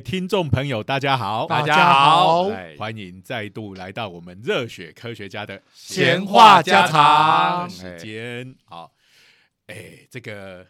听众朋友，大家好，大家好哎欢迎再度来到我们热血科学家的闲话家常时间。好，哎，这个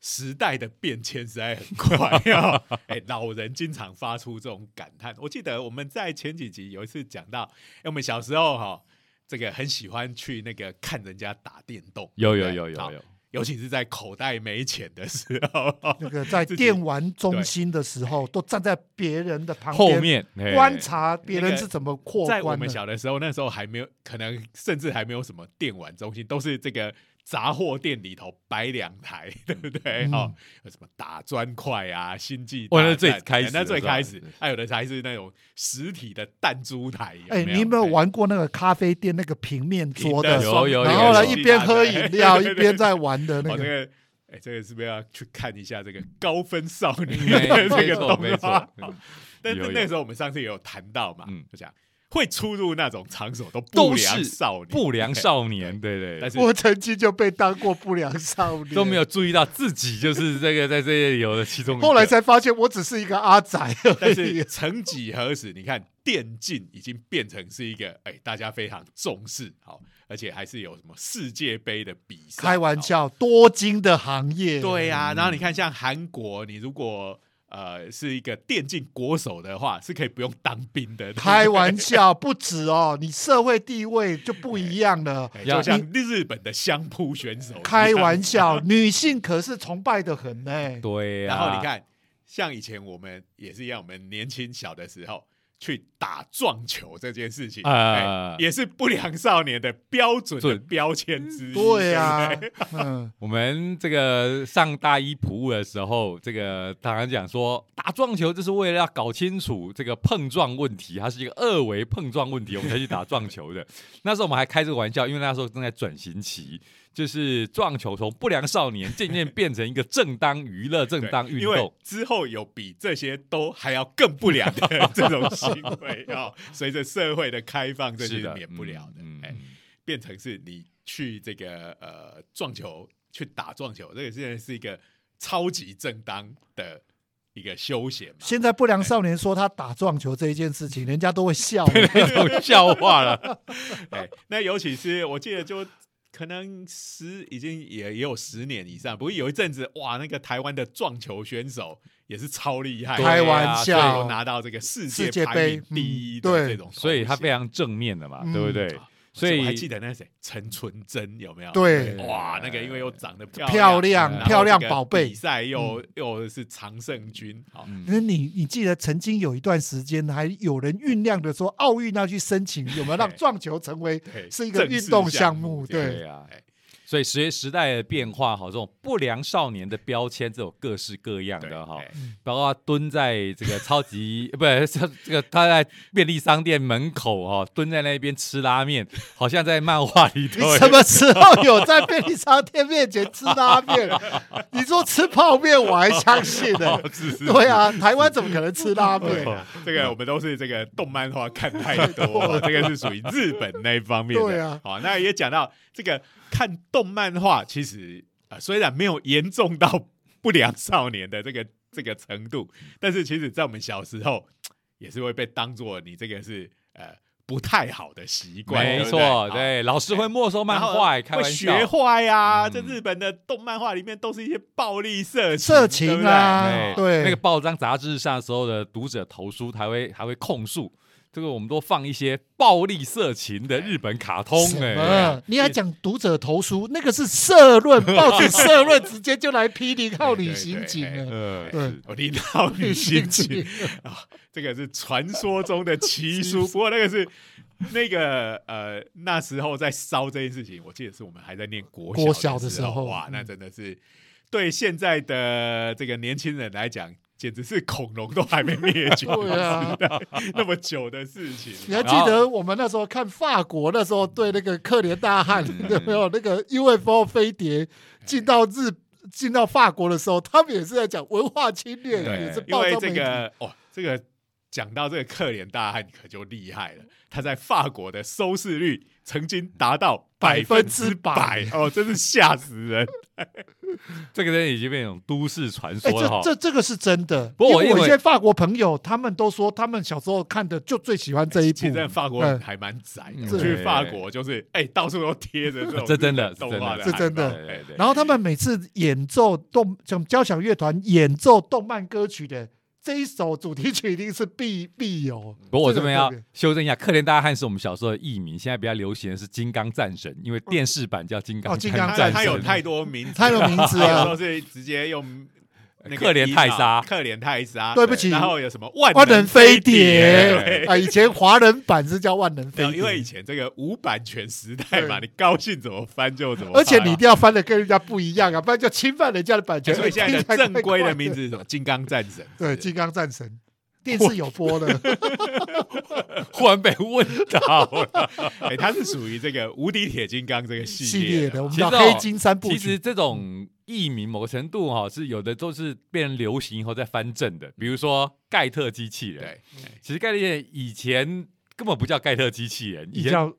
时代的变迁实在很快啊！哎，老人经常发出这种感叹。我记得我们在前几集有一次讲到，哎，我们小时候哈，这个很喜欢去那个看人家打电动，有有有有有，尤其是在口袋没钱的时候，那个在电玩中心的时候，都站在别人的旁后边面观察别人是怎么过在我们。小的时候，那时候还没有，可能甚至还没有什么电玩中心，都是这个杂货店里头摆两台，对不对？嗯哦，什么打砖块啊、星际哦那大战，最开始那最开始，还有的才是那种实体的弹珠台。哎，你有没有哎玩过那个咖啡店那个平面桌的？有有有然后呢，一边喝饮 料一边在玩的那个。个，哎，这个是不是要去看一下这个高分少女这个动画没错？，嗯但是那时候我们上次也有谈到嘛，嗯就讲会出入那种场所都不都良是少年，不良少年，对对对，但是我曾经就被当过不良少年，都没有。注意到自己就是这个在这里有的其中。后来才发现，我只是一个阿仔而但已是。曾几何时，你看电竞已经变成是一个哎、大家非常重视，好，而且还是有什么世界杯的比赛，开玩笑，多金的行业。好。对呀、然后你看像韩国，你如果呃是一个电竞国手的话，是可以不用当兵的。开玩笑，不止哦，你社会地位就不一样了。就像日本的相扑选手，开玩笑，女性可是崇拜的很呢。对呀，然后你看，像以前我们也是一样，我们年轻小的时候去打撞球这件事情，啊哎也是不良少年的标准的标签之一。对呀 我们这个上大一普务的时候，这个当然讲说打撞球就是为了要搞清楚这个碰撞问题，它是一个二维碰撞问题，我们才去打撞球的。那时候我们还开这个玩笑，因为那时候正在转型期，就是撞球从不良少年渐渐变成一个正当娱乐、正当运因为动。之后有比这些都还要更不良的这种行为啊、随着社会的开放，这是是，免不了的。哎、变成是你去这个呃撞球去打撞球，这个现在是一个超级正当的一个休闲嘛。现在不良少年说他打撞球这一件事情，人家都会笑。那种笑话了。哎，那尤其是我记得就。可能十已经也也有十年以上，不过有一阵子哇，那个台湾的撞球选手也是超厉害的，开玩笑。拿到这个世世界排界杯名第一的这种所以他非常正面的嘛，嗯。对不对？所以我还记得那谁陈纯真有没有？对。哇，那个因为又长得漂漂亮漂亮这个宝贝。比赛又又是常胜军，好，嗯。那你你记得曾经有一段时间，还有人酝酿的说，奥运要去申请，有没有让撞球成为是一个运动项目？对。对啊哎，所以随时代的变化，哈，这种不良少年的标签，这种各式各样的哈哎，包括蹲在这个超级不是这个他在便利商店门口哈，蹲在那边吃拉面，好像在漫画里头你。什么时候有在便利商店面前吃拉面？你说吃泡面，我还相信呢。是是对啊，台湾怎么可能吃拉面？啊，这个我们都是这个动漫画看太多，这个是属于日本那一方面的。对啊好，那也讲到这个看动漫画，其实啊、呃虽然没有严重到不良少年的这个这个程度，但是其实在我们小时候也是会被当做你这个是呃不太好的习惯，没对不对错，对，老师会没收漫画，开会学。坏呀、嗯这日本的动漫画里面都是一些暴力色情色情啊对不对对那个报章杂志上所有的读者投书，还会还会控诉，这个我们都放一些暴力色情的日本卡通，哎，嗯，你还讲读者投书，那个是社论，报纸社论直接就来批零号旅行警了。呃，对我听到旅行记啊，这个是传说中的奇书，不过那个是那个呃那时候在烧这件事情，我记得是我们还在念国国小小的时候哇，嗯那真的是对现在的这个年轻人来讲。简直是恐龙都还没灭绝对啊那么久的事情。你还记得我们那时候看法国那时候对那个克怜大汉嗯有没有那个 UFO 飞碟进到日进到法国的时候，他们也是在讲文化侵略，也是因为这报章媒体。个哦，这个讲到这个克连大汉可就厉害了，他在法国的收视率曾经达到百分之之百百哦，真是吓死人！这个人已经变成都市传哎，说了哈这。这这个是真的。不过我因为因为我一些法国朋友，他们都说他们小时候看的就最喜欢这一部其。实法国人嗯还蛮宅去法国就是哎，到处都贴着这种 这真的动画的是真的然后他们每次演奏动像交响乐团演奏动漫歌曲的这一首主题曲，一定是必必有。不过我这边要修正一下，克林大汉是我们小时候的艺名，现在比较流行的是金刚战神，因为电视版叫金刚哦金刚战神。他有神太多名字，太多名字了。时候是直接用那个克连泰莎克连泰莎，对不起然后有什么万万能飞碟啊，以前华人版是叫万能飞碟，因为以前这个无版权时代嘛，你高兴怎么翻就怎么翻，而且你一定要翻的跟人家不一样啊，不然就侵犯人家的版权。所以现在的 正规的名字字是什么？金刚战神，对《金刚战神》，电视有播的。忽然被问到了。哎，它是属于这个无敌铁金刚这个系系列的，我们叫黑金三部曲。其实这种艺名某个程度哈、是有的都是变流行以后再翻正的，比如说盖特机器人。对，其实盖特机器人以前根本不叫盖特机器人，以前叫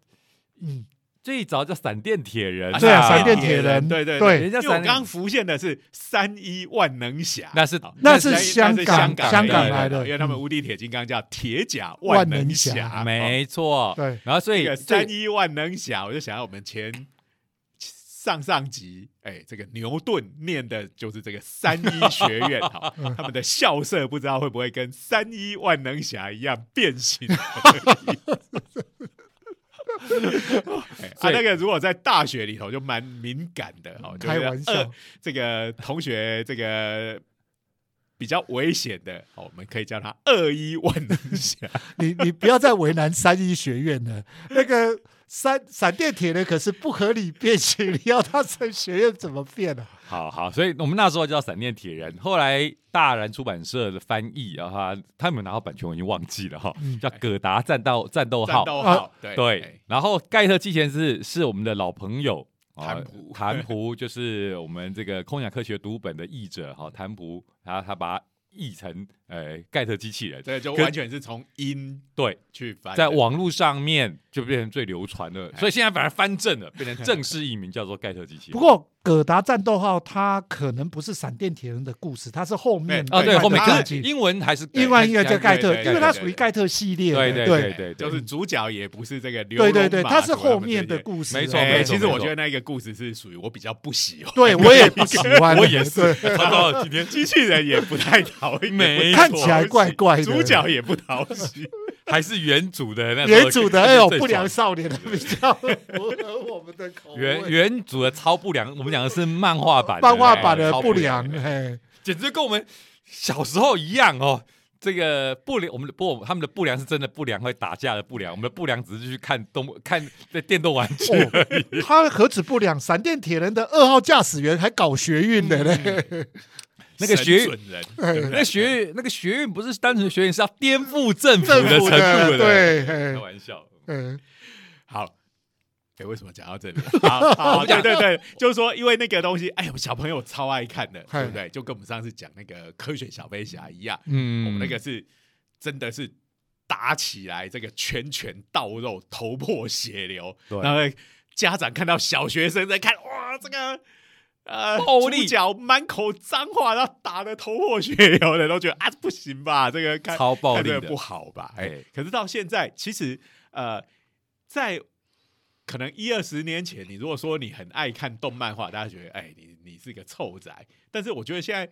嗯，最早叫闪电铁人、对啊闪电铁铁人。对对对人家闪因为我刚刚浮现的是三一万能侠，那是那是香港香港香港来的。因为他们无敌铁金刚叫铁甲万能能侠没错。对，然后所以三一万能侠，我就想要我们前上上集，哎，这个牛顿念的就是这个三一学院，好，他们的校舍不知道会不会跟三一万能侠一样变形 啊，那个如果在大学里头就蛮敏感的哦，就是开玩笑呃这个同学这个比较危险的，哦，我们可以叫他二一万能侠。你你不要再为难三一学院了。那个闪闪电铁人可是不合理变形，你要他升学院怎么变啊？好好，所以我们那时候叫闪电铁人，后来大然出版社的翻译，然后他他们拿到版权我已经忘记了哈，嗯叫葛达战斗战斗战号，斗号，对对，然后盖特机器人是是我们的老朋友。啊谭普谭普就是我们这个空想科学读本的译者哈，谭普他他把它译成呃盖特机器人，对就完全是从音对，去翻，在网络上面就变成最流传的，哎。所以现在反而翻正了，变成 正式译名叫做盖特机器人。不过葛达战斗号它可能不是闪电铁人的故事，它是后面啊，对，后面可是英文还是另外一个叫盖特，因为它属于盖特系列，对对对。对就是主角也不是这个刘对对对，它是后面的故事啊，没错哎没错其实我觉得那个故事是属于我比较不喜欢，对我也 不喜欢，我也是。对，糟糕了，今天机器人也不太讨厌，看起来怪怪的主角也不讨喜。还是原主的那原主的哎呦不良少年的比较符合我们的口味，原原主的超不良，我们讲的是漫画版，漫画版的不良，的嘿，简直跟我们小时候一样哦。这个不良，我们的不，他们的不良是真的不良，会打架的不良。我们的不良只是去看动看这电动玩具而已。他何止不良，闪电铁人的二号驾驶员还搞学运的嘞，神那个学准人，那学院那个学院不是单纯学院，是要颠覆政府的程度的。对，开玩笑。嗯，好。哎，为什么讲到这里？好，好，对对对，就是说，因为那个东西，哎呦，小朋友超爱看的，嗨对不对？就跟我们上次讲那个科学小飞侠一样，嗯我们那个是真的是打起来，这个拳拳到肉，头破血流，对然后家长看到小学生在看，哇，这个呃暴力主角满口脏话，然后打的头破血流的，都觉得啊不行吧，这个看超暴力的不好吧？哎对，可是到现在，其实呃，在可能一二十年前，你如果说你很爱看动漫画，大家觉得哎，你你是个臭宅。但是我觉得现在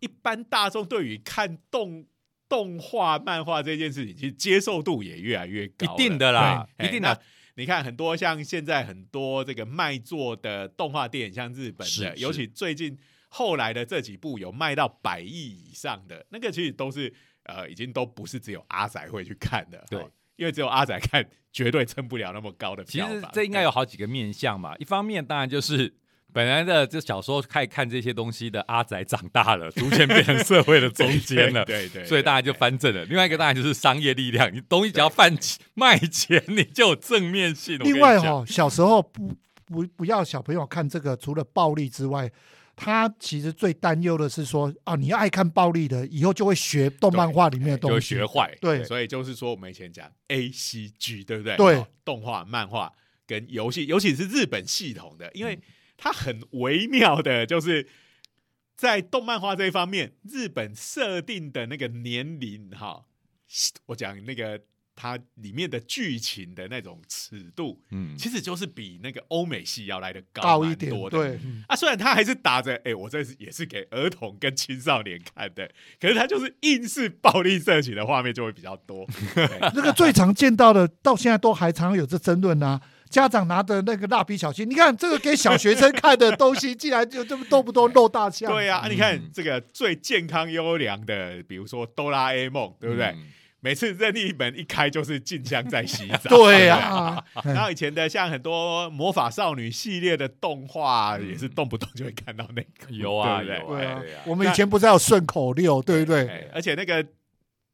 一般大众对于看动动画、漫画这件事情，其实接受度也越来越高。一定的啦一定的。你看很多像现在很多这个卖座的动画电影，像日本的，尤其最近后来的这几部有卖到百亿以上的，那个其实都是呃，已经都不是只有阿仔会去看的。对哦因为只有阿仔看，绝对撑不了那么高的票房。实这应该有好几个面向嘛。一方面当然就是本来的就小时候开始看这些东西的阿仔长大了，逐渐变成社会的中间了。对对对，所以大家就翻正了。另外一个当然就是商业力量，你东西只要贩卖钱，你就有正面性。另外哦，小时候不不不要小朋友看这个，除了暴力之外，他其实最担忧的是说啊，你爱看暴力的，以后就会学动漫画里面的东西。学坏。对所以就是说，我们以前讲 A C G，对不对？对哦动画、漫画跟游戏，尤其是日本系统的，因为它很微妙的，就是在动漫画这一方面，日本设定的那个年龄，哈，我讲那个它里面的剧情的那种尺度，嗯，其实就是比那个欧美系要来的高高一点，蛮多的。对，嗯啊，虽然它还是打着，哎、我这是也是给儿童跟青少年看的，可是它就是硬是暴力色情的画面就会比较多。那个最常见到的，到现在都还常有这争论啊。家长拿的那个蜡笔小新，你看这个给小学生看的东西，竟然就这么动不动露大象。对呀、啊，你看嗯这个最健康优良的，比如说哆啦 A 梦，对不对？嗯。每次任意门一开就是静香在洗澡。对呀、呀，然后以前的像很多魔法少女系列的动画，嗯。也是动不动就会看到那个，有啊对不对？有对啊。对啊，我们以前不是要顺口溜，对不对？哎，而且那个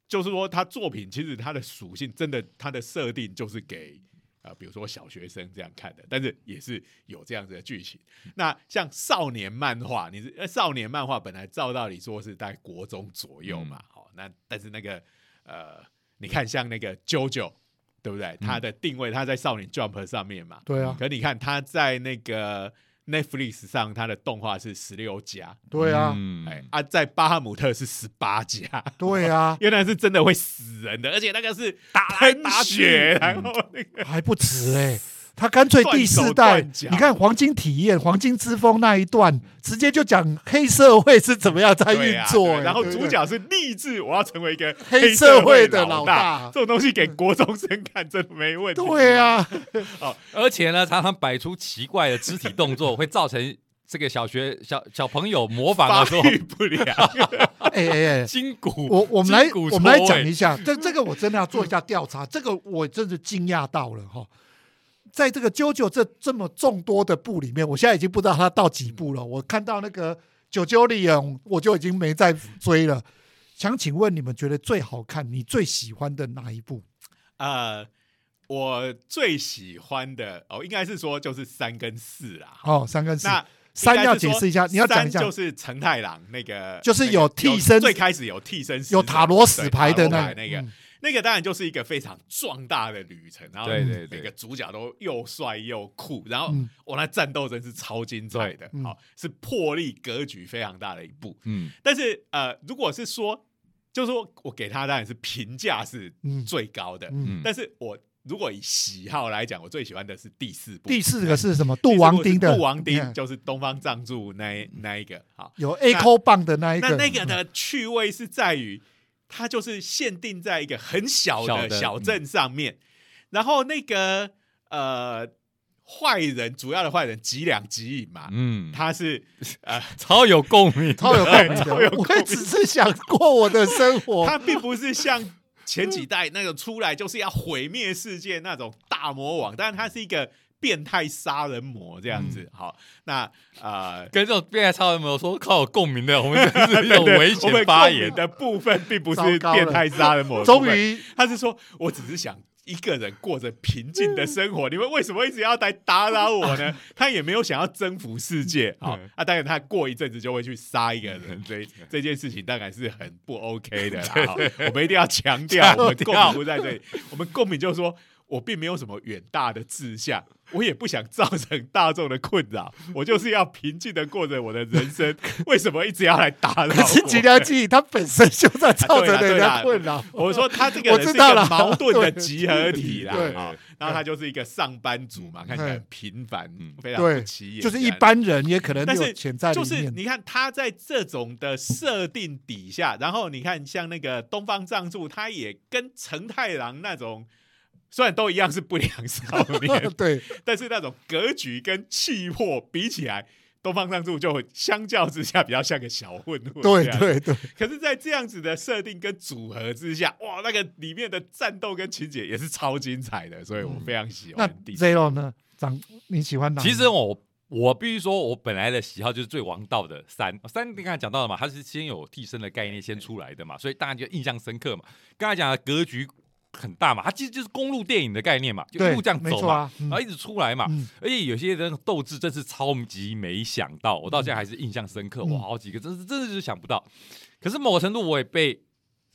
就是说，他作品其实它的属性真的，它的设定就是给呃，比如说小学生这样看的，但是也是有这样子的剧情。那像少年漫画，你是呃少年漫画本来照道理说是在国中左右嘛，好、那但是那个呃，你看像那个 JoJo。对不对？它的定位，它在少年 Jump 上面嘛。对啊，可你看，它在那个 Netflix 上，它的动画是十六加，对啊，嗯。哎啊，在巴哈姆特是十八加。对啊，因为那是真的会死人的，而且那个是打喷血，然后那个还不止哎、他干脆第四代断断，你看黄金体验、黄金之风那一段，直接就讲黑社会是怎么样在运作、然后主角是励志，我要成为一个黑社社会的老老大。这种东西给国中生看真的没问题。对啊，而且呢，常常摆出奇怪的肢体动作，会造成这个小学小小朋友模仿的时候育不了，哎哎哎，筋骨，我我们来我们来讲一下，这这个我真的要做一下调查，这个我真是惊讶到了哈。在这个啾啾这这么众多的部里面，我现在已经不知道它到几部了。我看到那个九九里人，我就已经没再追了。想请问你们觉得最好看、你最喜欢的哪一部？呃，我最喜欢的哦，应该是说就是三跟四啦。哦，三跟四，那三要解释一下，你要讲一下就是成太郎那个，就是有替身最开始有替身，有塔罗死牌的那那个，嗯那个当然就是一个非常壮大的旅程，然后对对对。每个主角都又帅又酷，然后嗯。我那战斗真是超精彩的，嗯。好、是魄力格局非常大的一部。嗯。但是呃，如果是说，就是说我给他当然是评价是嗯最高的，嗯，嗯，但是我如果以喜好来讲，我最喜欢的是第四部。第四个是什么？杜王丁的。杜王丁就是东方藏柱那一那一个好。有 A 扣棒的那一个，那那个的趣味是在于，它就是限定在一个很小小的的小镇上面，然后那个呃坏人主要的坏人几两几饮嘛，嗯，他是呃 超有共鸣，超有共鸣超有。共鸣我也只是想过我的生活，他并不是像前几代那个出来就是要毁灭世界那种大魔王，但是他是一个变态杀人魔这样嗯。子。好，那呃。跟这种变态杀人没有说靠有共鸣的，我们真是一种危险发言。的部分并不是变态杀人魔终于他是说，我只是想一个人过着平静的生活，你们为什么一直要来打扰我呢？他也没有想要征服世界，好、嗯啊，当然他过一阵子就会去杀一个人，所以这件事情当然是很不 OK 的啦。好我们一定要强调，强调。我们共鸣不在这里，我们共鸣就是说。我并没有什么远大的志向，我也不想造成大众的困扰，我就是要平静的过着我的人生。为什么一直要来打扰我？可是吉良记忆，它本身就在造成人家困扰。我说他这个人是矛盾的集合体啦，啊，然后他就是一个上班族嘛，看起来很平凡嗯，非常对不起眼，就是一。般人也可能但是有潜在就是。你看他在这种的设定底下，然后你看像那个东方藏柱，他也跟成太郎那种虽然都一样是不良少年，对，但是那种格局跟气魄比起来，东方藏柱就会相较之下比较像个小混混。对对对，可是，在这样子的设定跟组合之下，哇，那个里面的战斗跟情节也是超精彩的，所以我非常喜那欢第四。Zero 呢？长你喜欢哪？其实我我必须说，我本来的喜好就是最王道的三三，你刚才讲到了嘛，它是先有替身的概念先出来的嘛，所以大家就印象深刻嘛。刚才讲的格局很大嘛，它其实就是公路电影的概念嘛，就一对路这样走啊，嗯然后一直出来嘛。嗯而且有些人斗志真是超级没想到，我到现在还是印象深刻。嗯哇，好几个真是真的是想不到。可是某个程度我也被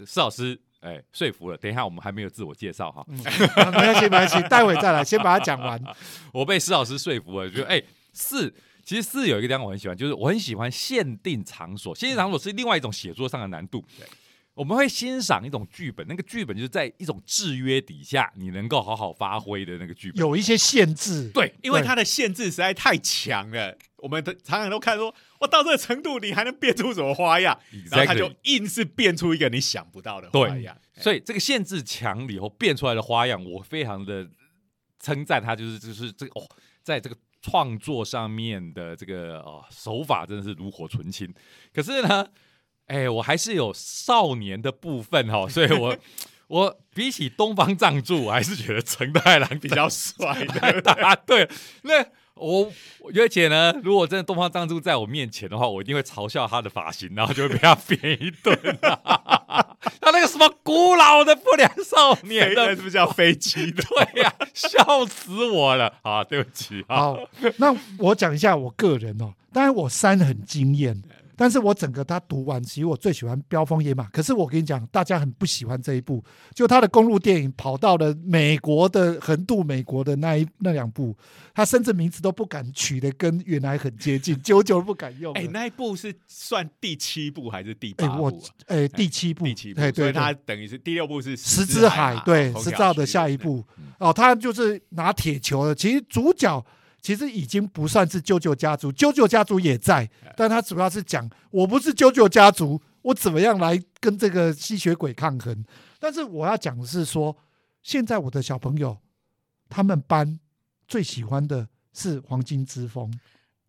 施老师哎说服了。等一下我们还没有自我介绍哈，没关系，没关系，待会再来，先把它讲完。我被施老师说服了，就哎四。其实四有一个地方我很喜欢，就是我很喜欢限定场所。限定场所是另外一种写作上的难度。对我们会欣赏一种剧本，那个剧本就是在一种制约底下，你能够好好发挥的那个剧本。有一些限制，对，因为它的限制实在太强了，我们的常常都看说，我到这个程度，你还能变出什么花样？然后他就硬是变出一个你想不到的花样。所以这个限制强了以后变出来的花样，我非常的称赞他，就是就是这个哦，在这个创作上面的这个哦手法真的是炉火纯青。可是呢，哎，我还是有少年的部分哦，所以我 我比起东方藏柱，我还是觉得成太郎比比较帅的，答 对。那我而且呢，如果真的东方藏柱在我面前的话，我一定会嘲笑他的发型，然后就会被他扁一顿、他那个什么古老的不良少年是不是叫飞机的？对呀、笑死我了啊！对不起啊，好，那我讲一下我个人哦，当然我三很惊艳，但是我整个他读完，其实我最喜欢《飙风野马》，可是我跟你讲，大家很不喜欢这一部，就他的公路电影跑到了美国的横渡美国的那一那两部，他甚至名字都不敢取的跟原来很接近，久久不敢用了。哎，那一部是算第七部还是第哎我八部啊？哎第七部，第七部，哎对所以它对。等于是第六部是石之之海，嘛对，哦石造的下一。部哦，他就是拿铁球的。其实主角其实已经不算是啾啾家族，啾啾家族也在，但他主要是讲我不是啾啾家族，我怎么样来跟这个吸血鬼抗衡。但是我要讲的是说，现在我的小朋友他们班最喜欢的是黄金之风，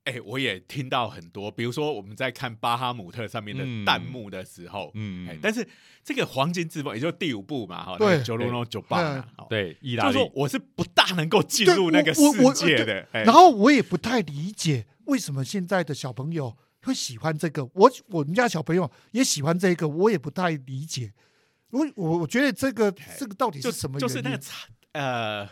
哎，我也听到很多，比如说我们在看巴哈姆特上面的嗯弹幕的时候，嗯哎，但是这个黄金之风也就第五部嘛，哈，对九龙龙九棒嘛，哦对，意就是大利说我是不大能够进对入那个世界的，哎然后我也不太理解为什么现在的小朋友会喜欢这个。我我们家小朋友也喜欢这个，我也不太理解。我我我觉得这个这个到底就是什么？就是那个差呃，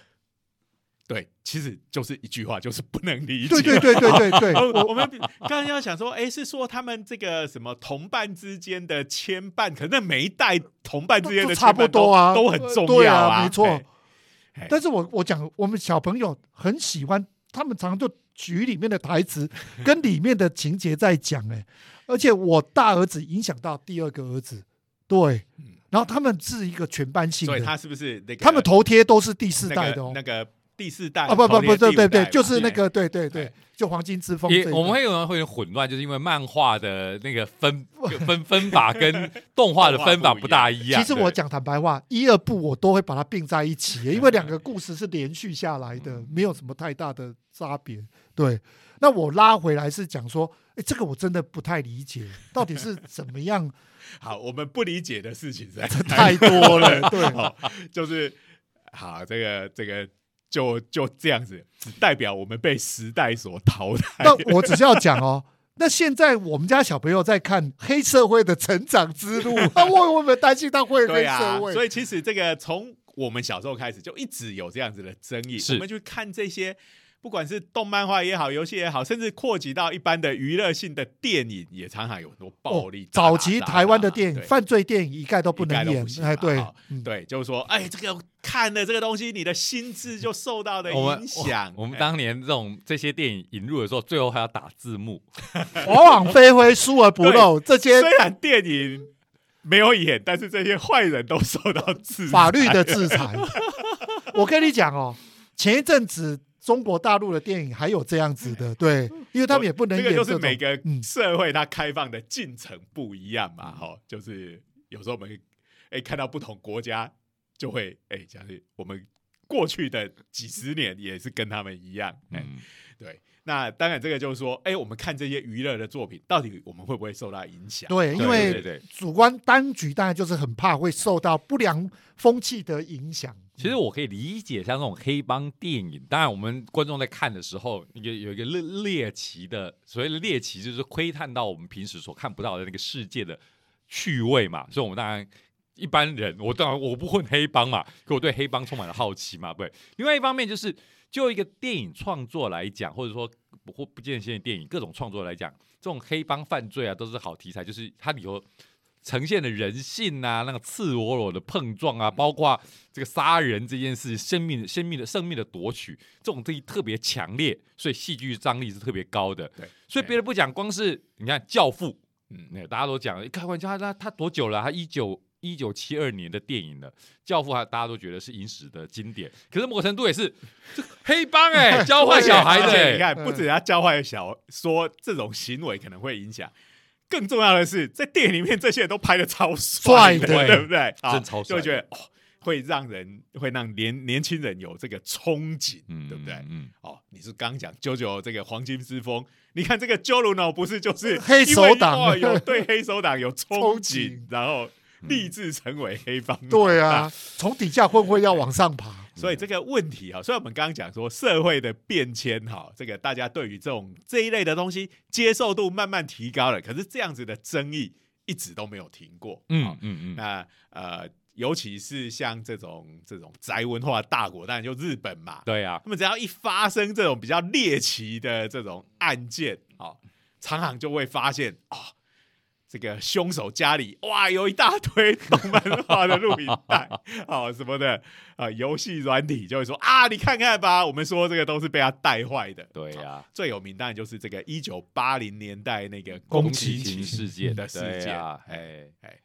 对，其实就是一句话，就是不能理解。对对对对对对，哦 我我们刚刚要想说，哎，是说他们这个什么同伴之间的牵绊，可能每一代同伴之间的都差不多啊，都都很重对要啊，没错。但是我我讲，我们小朋友很喜欢，他们常常就举里面的台词 跟里面的情节在讲，哎，而且我大儿子影响到第二个儿子，对，然后他们是一个全班性的，嗯所以他是不是那个他们头贴都是第四代的哦。那个第四代啊不不不，对对对，就是那个对对对哎，就黄金之风我们会有人会混乱，就是因为漫画的那个分 分分法跟动画的分法不大一样。其实我讲坦白话，一二部我都会把它并在一起，因为两个故事是连续下来的，没有什么太大的差别。对，那我拉回来是讲说，哎，这个我真的不太理解，到底是怎么样？好，我们不理解的事情实在是太多了，对，好，就是好，这个这个就就这样子，只代表我们被时代所淘汰。那 我只是要讲哦。那现在我们家小朋友在看黑社会的成长之路，啊 我我们担心他会黑社，会。所以其实这个从我们小时候开始就一直有这样子的争议。我们去看这些，不管是动漫画也好，游戏也好，甚至扩及到一般的娱乐性的电影，也常常有很多暴力。早期台湾的电影犯罪电影一概都不能演哎，对，嗯对，就是说，哎，这个看了这个东西，你的心智就受到的我们影响。我们哎当年这种这些电影引入的时候，最后还要打字幕。往往飞灰，疏而不漏，这些虽然电影没有演，但是这些坏人都受到制裁法律的制裁。我跟你讲哦，前一阵子中国大陆的电影还有这样子的，对，因为他们也不能这个就是每个嗯社会它开放的进程不一样嘛，哈、就是有时候我们哎看到不同国家就会哎，像是我们过去的几十年也是跟他们一样，哎、嗯，对。那当然，这个就是说，哎，我们看这些娱乐的作品，到底我们会不会受到影响？对，因对为。主观当局当然就是很怕会受到不良风气的影响。其实我可以理解，像这种黑帮电影，当然我们观众在看的时候，有有一个猎猎奇的，所谓的猎奇就是窥探到我们平时所看不到的那个世界的趣味嘛，所以我们当然一般人，我当然我不混黑帮嘛，可我对黑帮充满了好奇嘛，对。另外一方面就是，就一个电影创作来讲，或者说不或不见现电影各种创作来讲，这种黑帮犯罪啊都是好题材，就是它里头呈现的人性啊，那个赤裸裸的碰撞啊，包括这个杀人这件事，生命、生命的生命的夺取，这种东西特别强烈，所以戏剧张力是特别高的。对，所以别的不讲，光是你看《教父》，嗯，大家都讲，开玩笑，他他他多久了？他一九一九七二年的电影了，《教父》还大家都觉得是影史的经典，可是某个程度也是这黑帮哎、教坏小孩的、欸，你看，不止他教坏小说这种行为可能会影响，更重要的是，在电影里面这些人都拍的超帅的，对不对？啊真超帅就会觉得哦，会让人会让年年轻人有这个憧憬，嗯对不对？嗯，哦，你是刚讲九九这个黄金之风，你看这个 j o l u n o 不是就是黑手党有对黑手党有憧憬，然后立志成为黑帮，对啊，从底下混混要往上爬，所以这个问题哈，虽然我们刚刚讲说社会的变迁哈，这个大家对于这种这一类的东西接受度慢慢提高了，可是这样子的争议一直都没有停过。嗯嗯嗯，那呃，尤其是像这种这种宅文化大国，当然就日本嘛，对啊，他们只要一发生这种比较猎奇的这种案件，哦，常常就会发现哦，这个凶手家里哇有一大堆动漫画的录影带，哦什么的啊，游戏软体就会说啊，你看看吧，我们说这个都是被他带坏的。哦对呀，最有名当然就是这个一九八零年代那个宫宫崎勤崎勤事件的事件。对啊，哎哎哎，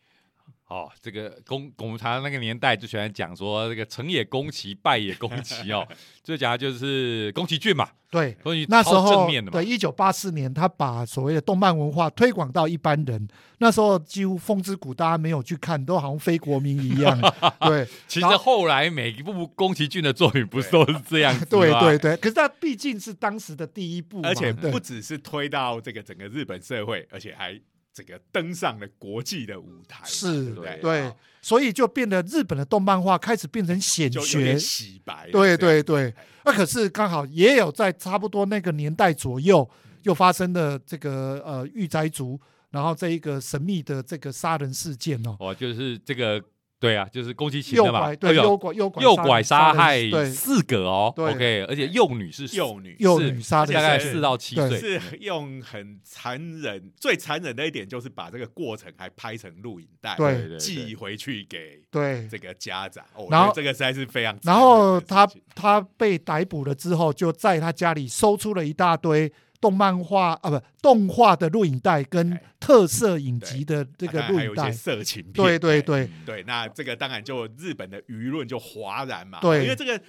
哦，这个宫我们常那个年代就喜欢讲说这个成也宫崎，败也宫崎哦，最讲的就是宫崎骏嘛，对。宫崎超那时候正面的嘛对，，一九八四年，他把所谓的动漫文化推广到一般人。那时候几乎《风之谷》大家没有去看，都好像非国民一样。对，其实然后后来每一部宫崎骏的作品不是都是这样子吗？对对对。可是他毕竟是当时的第一部嘛，而且不只是推到这个整个日本社会，而且还这个登上了国际的舞台，是对不对？所以就变得日本的动漫画开始变成显学洗白。对对对，那可是刚好也有在差不多那个年代左右，又发生了这个呃御宅族，然后这一个神秘的这个杀人事件哦，哦，就是这个，对啊，就是宫崎勤诱的嘛，拐对哎呦诱拐诱拐诱拐杀人害对。四个哦对，OK，而且幼女是幼女。幼是女杀人大概是四到七对。岁，是用很残忍，最残忍的一点就是把这个过程还拍成录影带，对。寄回去给对。这个家长。哦、然后我觉得这个实在是非常残然后他他被逮捕了之后，就在他家里搜出了一大堆动漫画啊，不动画的录影带跟哎。特色影集的这个录影带还有一些。色情片，对对哎对对，那这个当然就日本的舆论就哗然嘛，对。因为这个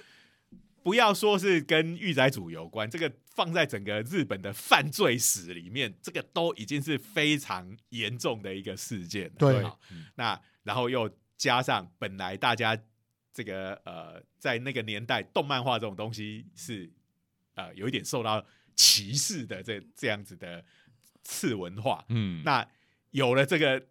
不要说是跟御宅主有关，这个放在整个日本的犯罪史里面，这个都已经是非常严重的一个事件了。对。好那然后又加上本来大家这个呃，在那个年代，动漫画这种东西是呃有一点受到歧视的这这样子的次文化，嗯，那有了这个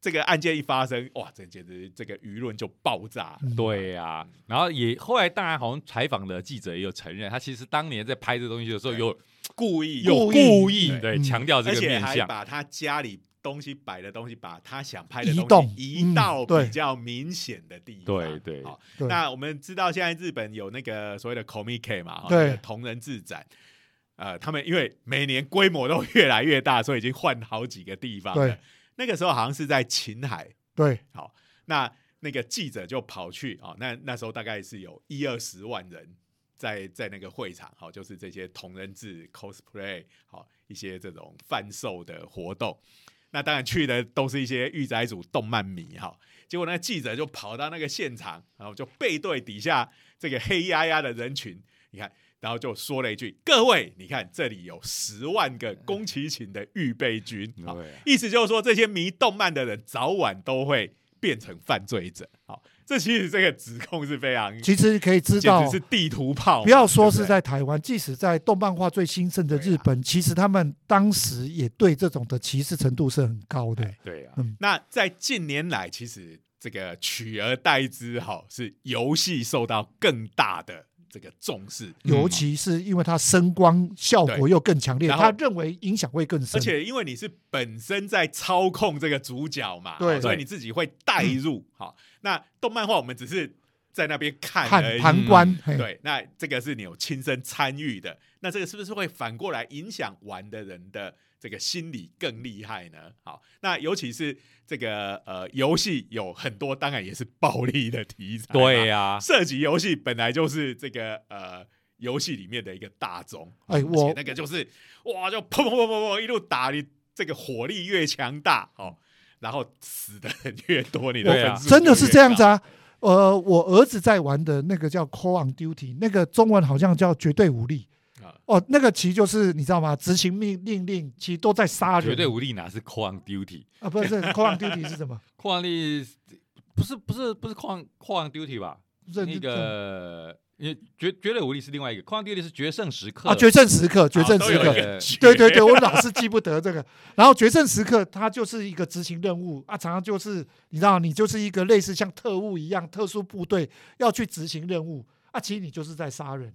这个案件一发生，哇，这简直这个舆论就爆炸对呀、然后也后来当然好像采访的记者也有承认，他其实当年在拍这东西的时候对。有故意有故意对。强调这个面相，把他家里东西摆的东西，把他想拍的东西移到比较明显的地方。对对好，那我们知道现在日本有那个所谓的 Comic 嘛，哈对。那个同人自展。呃，他们因为每年规模都越来越大，所以已经换好几个地方了对。那个时候好像是在琴海，对好，那那个记者就跑去啊、哦，那那时候大概是有一二十万人在在那个会场，好、就是这些同人志 cosplay，好、一些这种贩售的活动。那当然去的都是一些御宅族动漫迷哈、结果那个记者就跑到那个现场，然后就背对底下这个黑压压的人群，你看，然后就说了一句：“各位，你看这里有十万个宫崎勤的预备军。啊意思就是说，这些迷动漫的人早晚都会变成犯罪者。好，这其实这个指控是非常，其实可以知道，是地图炮。不要说是在台湾，即使在动漫化最兴盛的日本，其实他们当时也对这种的歧视程度是很高的。对呀、那在近年来，其实这个取而代之，哈，是游戏受到更大的这个重视，嗯尤其是因为它声光效果又更强烈，他认为影响会更深。而且因为你是本身在操控这个主角嘛，对所以你自己会带入。好，那动漫画我们只是在那边看而看已。旁观，嘿对，那这个是你有亲身参与的，那这个是不是会反过来影响玩的人的这个心理更厉害呢？好，那尤其是这个呃游戏有很多，当然也是暴力的题材嘛，对呀，涉及游戏本来就是这个呃游戏里面的一个大宗，而且哎我那个就是哇，就砰砰砰砰砰一路打你，这个火力越强大哦，然后死的人越多，你的分数真的是这样子啊，啊。呃，我儿子在玩的那个叫《Call on Duty》，那个中文好像叫《绝对武力啊》哦，那个其实就是你知道吗？执行命命令，其实都在杀人。绝对武力哪是 Call on Duty？啊，不是《Call on Duty》是什么？Call on Duty 不是不是不是 Call on Call on Duty 吧？这那个因为绝绝对武力是另外一个，Call on Duty 是决胜时刻啊，决胜时刻，决胜都时刻，对对对，我老是记不得这个。然后决胜时刻，它就是一个执行任务啊，常常就是你知道，你就是一个类似像特务一样特殊部队要去执行任务啊，其实你就是在杀人。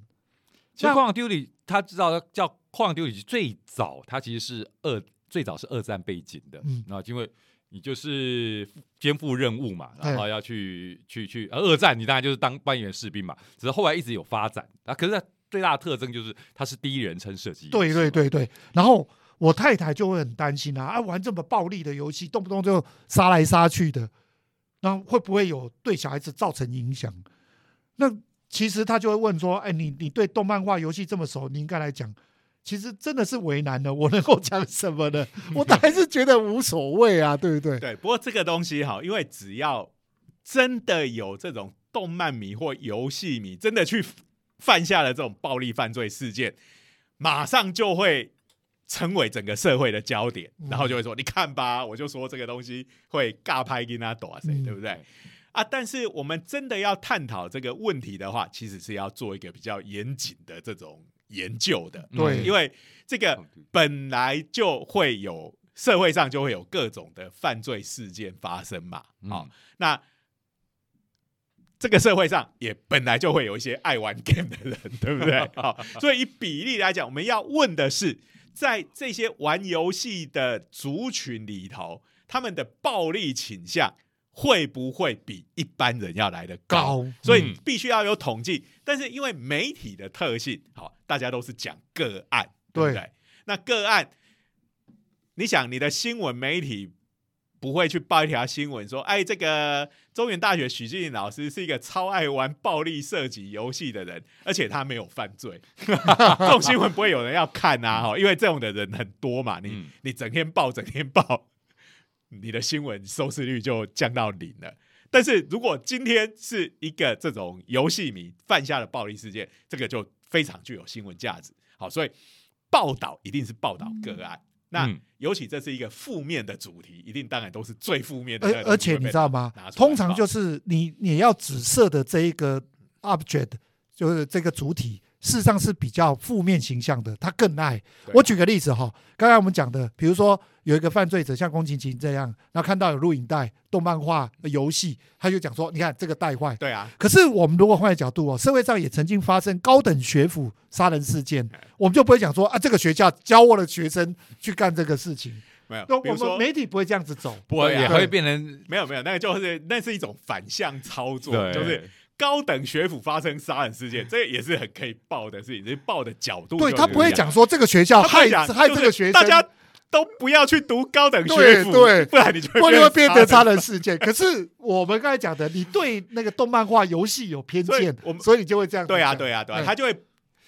其实那 Call on Duty 他知道叫 Call on Duty 最早，它其实是二最早是二战背景的，嗯然后因为你就是肩负任务嘛，然后要去去去，呃二战你当然就是当扮演士兵嘛，只是后来一直有发展啊，可是它最大的特征就是它是第一人称射击，对对，对对，然后我太太就会很担心啊，啊，玩这么暴力的游戏，动不动就杀来杀去的，那会不会有对小孩子造成影响？那其实他就会问说，哎，你你对动漫化游戏这么熟，你应该来讲。其实真的是为难的，我能够讲什么呢？我还是觉得无所谓啊，对不对？对，不过这个东西哈，因为只要真的有这种动漫迷或游戏迷真的去犯下了这种暴力犯罪事件，马上就会成为整个社会的焦点，嗯然后就会说：“你看吧，我就说这个东西会尬拍跟他打谁，嗯对不对？”啊，但是我们真的要探讨这个问题的话，其实是要做一个比较严谨的这种研究的，对。因为这个本来就会有社会上就会有各种的犯罪事件发生嘛。好、嗯那这个社会上也本来就会有一些爱玩 game 的人，对不对？好，所以以比例来讲，我们要问的是，在这些玩游戏的族群里头，他们的暴力倾向会不会比一般人要来的高？高所以嗯必须要有统计。但是因为媒体的特性，好，大家都是讲个案，对不对对？那个案，你想你的新闻媒体不会去报一条新闻说，哎，这个中原大学许静老师是一个超爱玩暴力射击游戏的人，而且他没有犯罪，这种新闻不会有人要看啊，哈，因为这种的人很多嘛，你、嗯你整天报整天报，你的新闻收视率就降到零了。但是如果今天是一个这种游戏迷犯下的暴力事件，这个就非常具有新闻价值。好，所以报道一定是报道个案。那嗯尤其这是一个负面的主题，一定当然都是最负面而而且你知道吗通常就是你你要指涉的这一个 object，就是这个主体，事实上是比较负面形象的，他更爱。我举个例子哈，刚才我们讲的，比如说有一个犯罪者像宫崎勤这样，然后看到有录影带、动漫画、呃游戏，他就讲说：“你看这个带坏。”对啊，可是我们如果换个角度哦，社会上也曾经发生高等学府杀人事件哎，我们就不会讲说啊，这个学校教我的学生去干这个事情。没有那，我们媒体不会这样子走。不过对啊也会变成没有没有，那个就是那是一种反向操作，就是高等学府发生杀人事件，这个也是很可以报的事情，这报的角度就对他不会讲说这个学校害害就是这个学生，大家都不要去读高等学府，对对不然你就不然会变得杀人。人事件。可是我们刚才讲的，你对那个动漫化游戏有偏所以见我，们所以你就会这样对啊，对啊，对啊，嗯他就会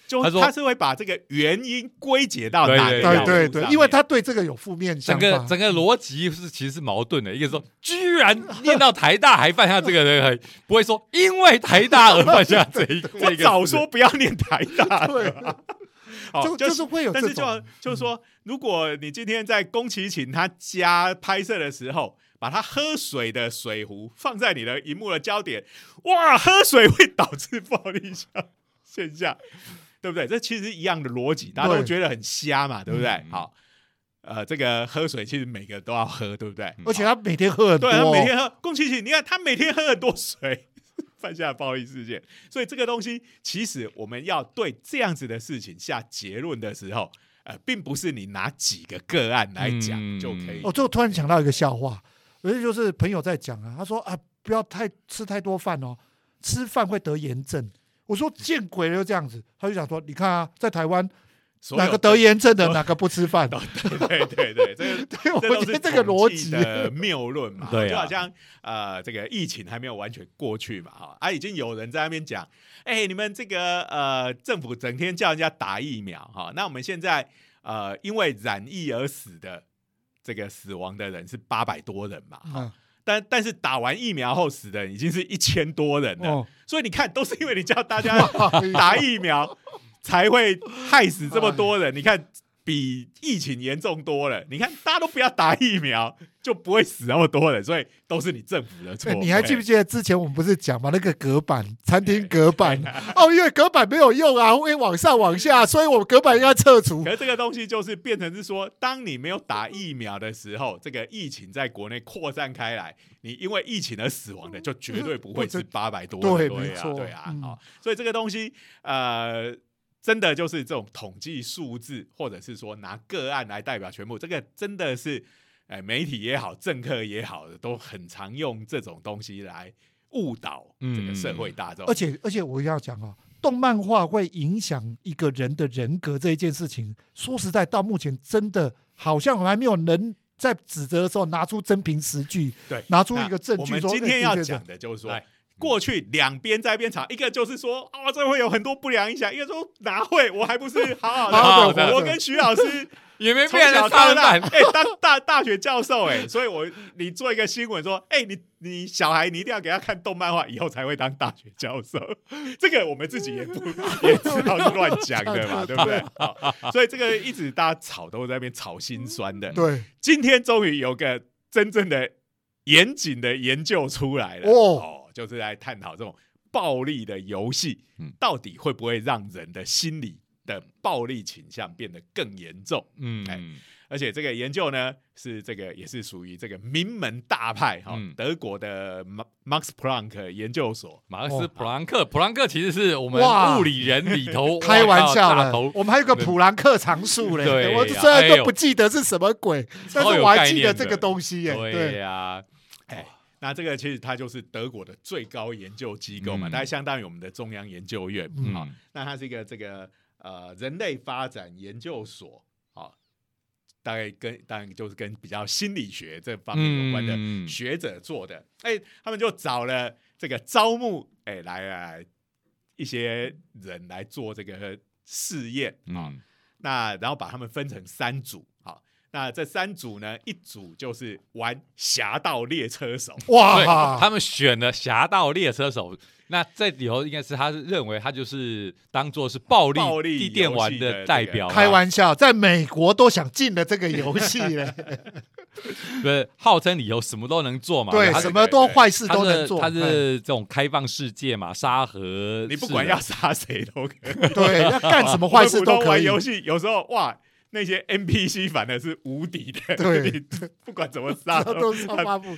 就他是会把这个原因归结到对哪个对对对因为他对这个有负面想法。整个整个逻辑是其实是矛盾的。一个说，居然念到台大还犯下这个人，不会说因为台大而犯下这 个。早说不要念台大，对，好就就是会有但是就。就是说，如果你今天在宫崎勤他家拍摄的时候，把他喝水的水壶放在你的荧幕的焦点，哇，喝水会导致暴力现现象，对不对？这其实一样的逻辑，大家都觉得很瞎嘛，对不对？嗯好，呃，这个喝水其实每个都要喝，对不对？而且他每天喝很多对，他哦，每天喝宫崎勤，你看他每天喝很多水，犯下的暴力事件。所以这个东西，其实我们要对这样子的事情下结论的时候，呃，并不是你拿几个个案来讲嗯就可以。我就突然想到一个笑话，而且就是朋友在讲啊，他说啊，不要太吃太多饭哦，吃饭会得炎症。我说见鬼了，就这样子。他就想说，你看啊，在台湾哪个得炎症的，哪个不吃饭？对对对对，这个 对，我觉得这个逻辑，的谬论嘛，对啊。就好像呃，这个疫情还没有完全过去嘛，哈，啊，已经有人在那边讲，哎、你们这个呃，政府整天叫人家打疫苗，哈，那我们现在呃，因为染疫而死的这个死亡的人是八百多人嘛，哈、嗯。但但是打完疫苗后死的人已经是一千多人了，哦，所以你看，都是因为你叫大家 打疫苗才会害死这么多人。你看，比疫情严重多了。你看，大家都不要打疫苗，就不会死那么多人。所以都是你政府的错。哎你还记不记得之前我们不是讲嘛？那个隔板，餐厅 隔板，哦，因为隔板没有用啊，会往上往下，所以我们隔板应该撤除可。是这个东西就是变成是说，当你没有打疫苗的时候，这个疫情在国内扩散开来，你因为疫情而死亡的，就绝对不会是八百多人。对啊，对啊，嗯好、所以这个东西，呃。真的就是这种统计数字，或者是说拿个案来代表全部，这个真的是，呃，媒体也好，政客也好的，都很常用这种东西来误导这个社会大众。而且而且我要讲啊，动漫画会影响一个人的人格这一件事情，说实在，到目前真的好像还没有人在指责的时候拿出真凭实据，对，拿出一个证据我们说今天要讲的就是说来，过去两边在那边吵，一个就是说啊、这会有很多不良影响，一个说哪会，我还不是 好好的。好好的我跟徐老师 也没从变成小到大。哎、当大大学教授、哎，所以我你做一个新闻说，哎、你你小孩你一定要给他看动漫画，以后才会当大学教授。这个我们自己也不也知道是乱讲的嘛，对不对？好，所以这个一直大家吵都在那边吵心酸的。对今天终于有个真正的严谨的研究出来了哦就是来探讨这种暴力的游戏嗯。到底会不会让人的心理的暴力倾向变得更严重。嗯。哎而且这个研究呢，是这个也是属于这个名门大派哈、嗯。德国的 Ma- Max Planck 研究所。马克思普朗克，普朗克其实是我们物理人里头 开玩笑了哇大头，我们还有个普朗克常数嘞，对我虽然都不记得是什么鬼，但是我还记得这个东西耶。对对，呀，哎，那这个其实它就是德国的最高研究机构嘛，嗯。大概相当于我们的中央研究院。嗯。好、那它是一个这个呃人类发展研究所，好、大概跟当然就是跟比较心理学这方面有关的嗯学者做的。哎、他们就找了这个招募哎来来一些人来做这个试验啊、嗯。那然后把他们分成三组，好，那这三组呢，一组就是玩《侠盗猎车手》，哇，他们选了侠盗猎车手，那这里头应该是他是认为他就是当做是暴力暴力地电玩的这个代表啊，开玩笑，在美国都想进了这个游戏嘞，不是号称里头什么都能做嘛，对，什么都坏事都能做，他哎是这种开放世界嘛，沙盒，你不管要杀谁都可以，对，要干什么坏事都可以。玩游戏有时候哇，那些 NPC 反而是无敌的，对 你不管怎么杀这 都是超他发布，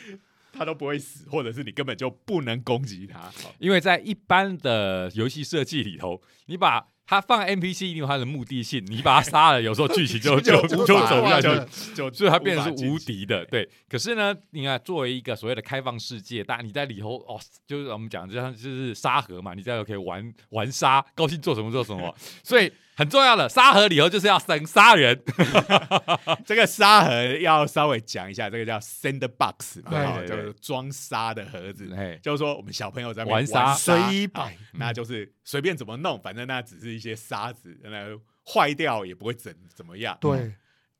他都不会死，或者是你根本就不能攻击他。因为在一般的游戏设计里头，你把他放 NPC 一定有它的目的性，你把他杀了，有时候剧情就 就就就下去了。就所以它变成是无敌的，对。可是呢，你看作为一个所谓的开放世界，但你在里头哦，就是我们讲，就像就是沙盒嘛，你在里头可以玩玩沙，高兴做什么做什么。所以很重要的，沙盒理由就是要生杀人，这个沙盒要稍微讲一下，这个叫 sandbox 嘛，对就是装沙的盒子。哎，就是说，我们小朋友在玩沙。随意摆，那就是随便怎么弄，反正那只是一些沙子，那坏掉也不会怎怎么样。对，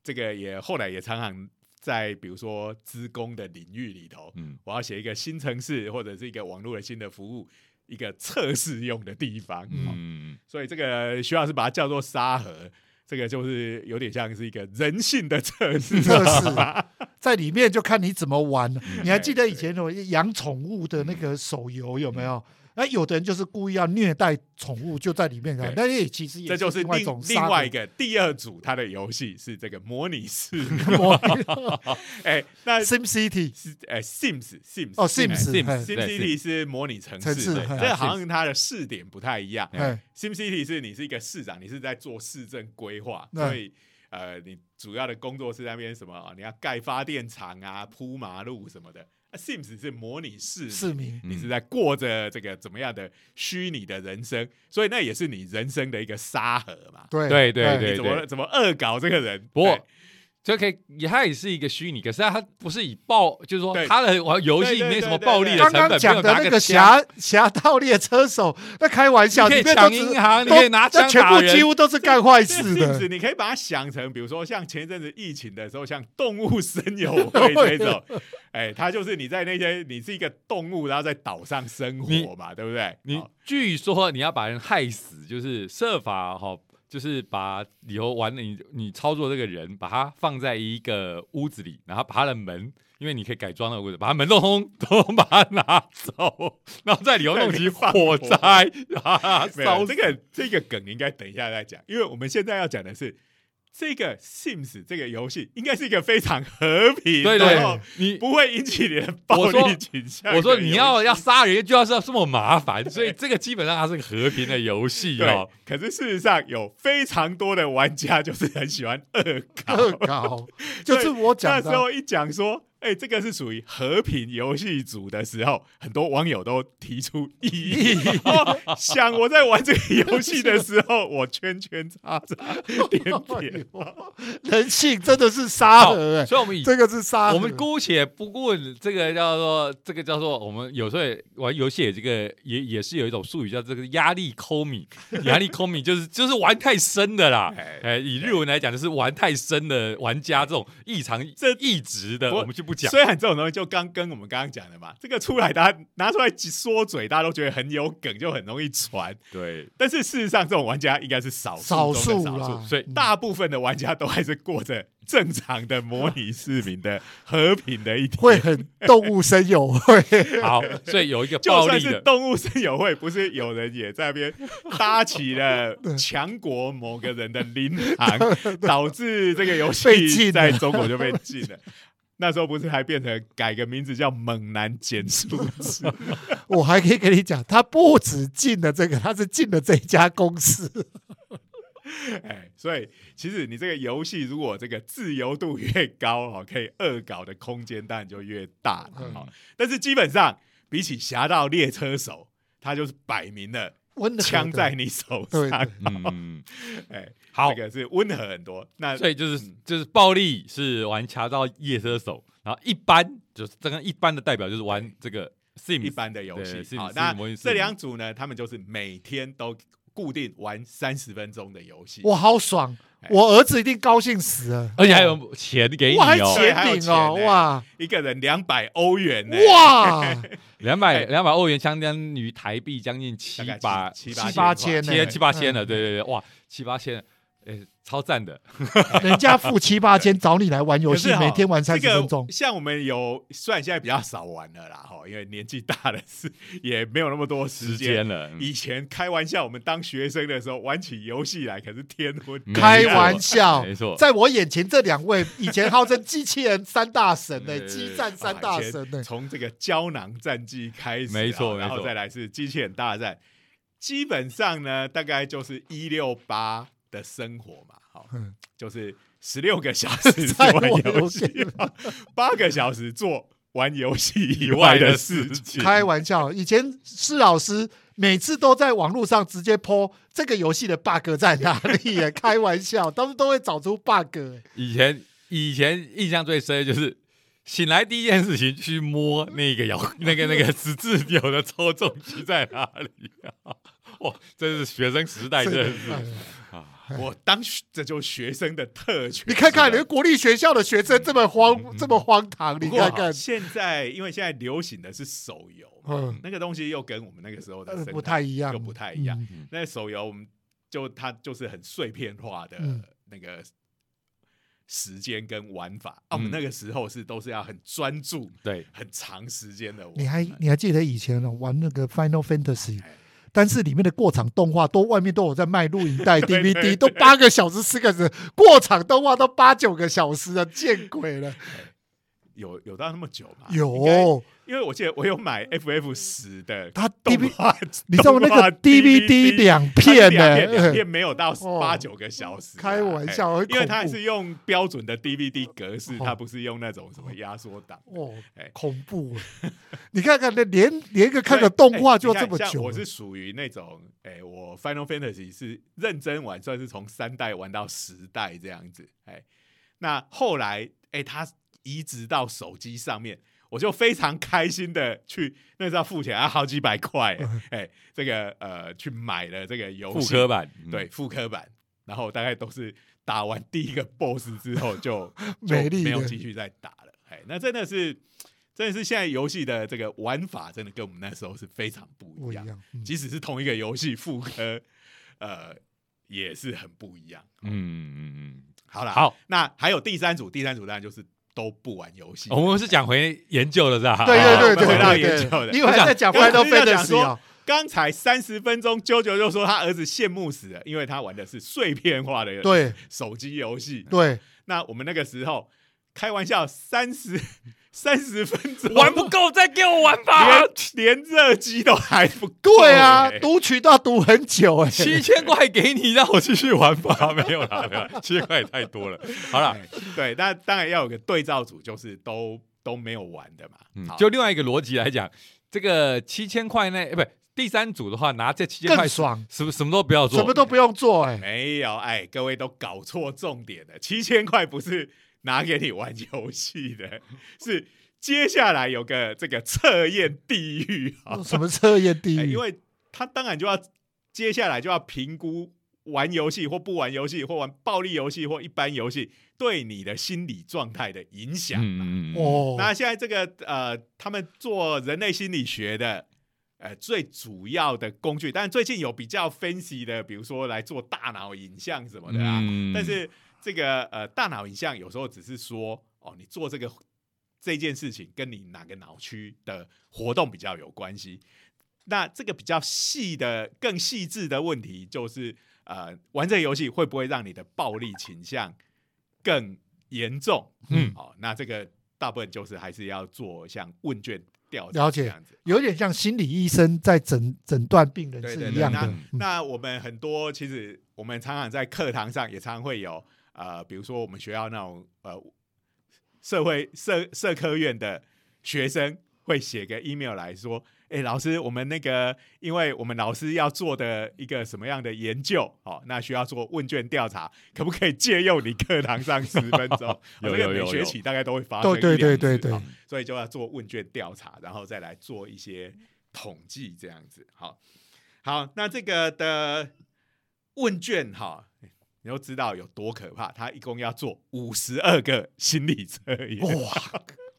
这个也后来也常常在比如说资工的领域里头，嗯，我要写一个新城市或者是一个网络的新的服务，一个测试用的地方。嗯，嗯，所以这个徐老师把它叫做沙盒。这个就是有点像是一个人性的测试，测试 在里面就看你怎么玩。嗯你还记得以前有养宠物的那个手游有没有？那有的人就是故意要虐待宠物，就在里面那也其实也这就是另外一另种另外一个第二组，它的游戏是这个模拟市民。模 哎，那 Sim City 是哎 Sims Sims 哦哎 Sims Sim 对 City 是模拟城市，这好像它的试点不太一样。哎 Sim City 是你是一个市长，你是在做市政规划，对所以呃，你主要的工作是那边什么啊？你要盖发电厂啊、铺马路什么的。那 Sims 是模拟市民市民你是在过着这个怎么样的虚拟的人生，所以那也是你人生的一个沙盒嘛。对对对哎对怎么怎么恶搞这个人？不过对就可以，它也是一个虚拟，可是它不是以暴，就是说对。它的玩游戏里面什么暴力的刚成本，刚讲的那个枪，侠侠盗猎车手，那开玩笑，你可以抢银行，你可以拿枪全打人。部几乎都是干坏事的。你可以把它想成，比如说像前一阵子疫情的时候，像动物森友会这种，哎，它就是你在那些你是一个动物，然后在岛上生活嘛，对不对？你好据说你要把人害死，就是设法哈，就是把以后玩的你你操作这个人，把他放在一个屋子里，然后把他的门，因为你可以改装那个屋子，把他门都通通把它拿走，然后在里头弄起火灾，然后烧这个这个梗应该等一下再讲，因为我们现在要讲的是这个 Sims 这个游戏应该是一个非常和平，对对，你不会引起你的暴力倾向的我说你要要杀人就要是要这么麻烦，所以这个基本上它是个和平的游戏哦。，可是事实上有非常多的玩家就是很喜欢恶搞，恶搞，就是我讲的 时候一讲说，哎、这个是属于和平游戏组的时候，很多网友都提出异议。哦想我在玩这个游戏的时候，我圈圈叉叉 点点。人性真的是沙盒哎，所以我们以这个是沙。我们姑且不问这个叫做这个叫做我们有时候玩游戏也这个也也是有一种术语叫这个压力抠米，压力抠米就是就是玩太深的啦。哎哎，以日文来讲就是玩太深的玩家这种异常这异值的，我我们就不讲。虽然这种东西就刚跟我们刚刚讲的嘛，这个出来大家拿出来说嘴，大家都觉得很有梗，就很容易传。对，但是事实上，这种玩家应该是少数少数少数，所以大部分的玩家都还是过着正常的模拟市民的和平的一天。会很动物声友会，好，所以有一个 就算是动物森友会，不是有人也在那边搭起了强国某个人的灵堂，导致这个游戏在中国就被禁了。那时候不是还变成改个名字叫猛男减速制？我还可以跟你讲，他不止进了这个，他是进了这一家公司。哎，所以其实你这个游戏如果这个自由度越高哦，可以恶搞的空间当然就越大了嗯哦。但是基本上比起侠盗猎车手，他就是摆明了温和的枪在你手对。上，嗯，哎，好。这，个是温和很多。那所以就是嗯就是暴力是玩侠盗夜车手，然后一般就是这个一般的代表就是玩这个 Sim 一般的游戏。好，是那这两组呢，他们就是每天都固定玩三十分钟的游戏。哇好爽，哎我儿子一定高兴死了，而且还有钱给你哦，哇。一个人两百欧元呢，哇，两百两百欧元相当于台币将近七大概八七七八千呢。七七八千了，嗯对对对，哇，七八千，哎，超赞的，人家付七八千找你来玩游戏 每天玩三十这个分钟，像我们有，虽然现在比较少玩了啦，哈，因为年纪大了是也没有那么多时时间。了，嗯。以前开玩笑，我们当学生的时候玩起游戏来可是天昏 开玩笑没错，在我眼前这两位以前号称机器人三大神呢，对激战三大神呢，从这个胶囊战绩开始啊，没错。然后再来是机器人大战，基本上呢，大概就是一六八的生活嘛，好，嗯就是十六个小时 玩玩游游戏戏，八个小时做玩游戏以外的事情。开玩笑，以前施老师每次都在网络上直接 po 这个游戏的 bug 在哪里耶，开玩笑，他们都会找出 bug。以前以前印象最深的就是醒来第一件事情去摸那个摇那个那个十字钮的操纵器在哪里啊？哇，这是学生时代，真的是我当学这就是学生的特权。你看看，连国立学校的学生这么荒嗯。这么荒唐，你看看，现在因为现在流行的是手游，嗯，那个东西又跟我们那个时候的呃不太一样，又不太一样。嗯。那手游我们就它就是很碎片化的嗯。那个时间跟玩法。啊，我们嗯那个时候是都是要很专注、对，很长时间的玩。你还你还记得以前呢玩那个 Final Fantasy，哎但是里面的过场动画都外面都有在卖录影带、对对 DVD，都八个小时、四个小时，过场动画都八九个小时了，见鬼了！有有到那么久吗？有，因为我记得我有买 FF 十的它动 DV 画，你知道那个 DVD 两片两片两呢？片 没有到哦八九个小时啊，开玩笑，因为它是用标准的 DVD 格式，哦它不是用那种什么压缩档。哦哎，恐怖！你看看，那连连个看个动画就哎这么久我是属于那种，哎，我 Final Fantasy 是认真玩，算是从三代玩到十代这样子。哎，那后来，哎，它移植到手机上面。我就非常开心的去，那时候付钱啊好几百块，哎、这个呃去买了这个游戏，复刻版，嗯对，复刻版，然后大概都是打完第一个 BOSS 之后就 就美丽没有继续再打了。哎，那真的是真的是现在游戏的这个玩法，真的跟我们那时候是非常不一样。一样。嗯即使是同一个游戏复刻，呃，也是很不一样。嗯嗯嗯好了，好，那还有第三组，第三组当然就是都不玩游戏。嗯，我们是讲回研究的是吧？对对对对回到对对，研究的因为还在讲我想 Final 我想讲说啊，刚才三十分钟，啾啾就说他儿子羡慕死了，因为他玩的是碎片化的对手机游戏。对，那我们那个时候开玩笑，三十三十分钟玩不够再给我玩吧。连连热机都还不够、对啊，欸读取都要读很久哎。七千块给你，让我继续玩吧。没有啦，没有啦，七千块也太多了。好了，对，那当然要有个对照组，就是都都没有玩的嘛。嗯就另外一个逻辑来讲，这个七千块内，哎，不，第三组的话，拿这七千块更，爽，什么什么都不要做，什么都不用做哎。没有，哎，各位都搞错重点了。七千块不是拿给你玩游戏的，是接下来有个这个测验地狱啊、什么测验地狱？哎因为他当然就要接下来就要评估玩游戏或不玩游戏，或玩暴力游戏或一般游戏对你的心理状态的影响哦，那现在这个呃，他们做人类心理学的。呃，最主要的工具，但是最近有比较分析的，比如说来做大脑影像什么的啊。嗯但是这个呃，大脑影像有时候只是说，哦，你做这个这件事情跟你哪个脑区的活动比较有关系。那这个比较细的、更细致的问题，就是呃，玩这个游戏会不会让你的暴力倾向更严重？嗯好、那这个大部分就是还是要做像问卷调查了解这样子。有点像心理医生在诊诊断病人对对对，那是一样的。嗯那我们很多其实我们常常在课堂上也常常会有呃，比如说我们学校那种呃社会社社科院的学生会写个 email 来说，哎，老师，我们那个因为我们老师要做的一个什么样的研究，哦，那需要做问卷调查，可不可以借用你课堂上十分钟？哦 有这个有有有每学期大概都会发生对对一两对对所以就要做问卷调查，然后再来做一些统计，这样子。好，好，那这个的问卷哈，你都知道有多可怕，他一共要做五十二个心理测验，哇，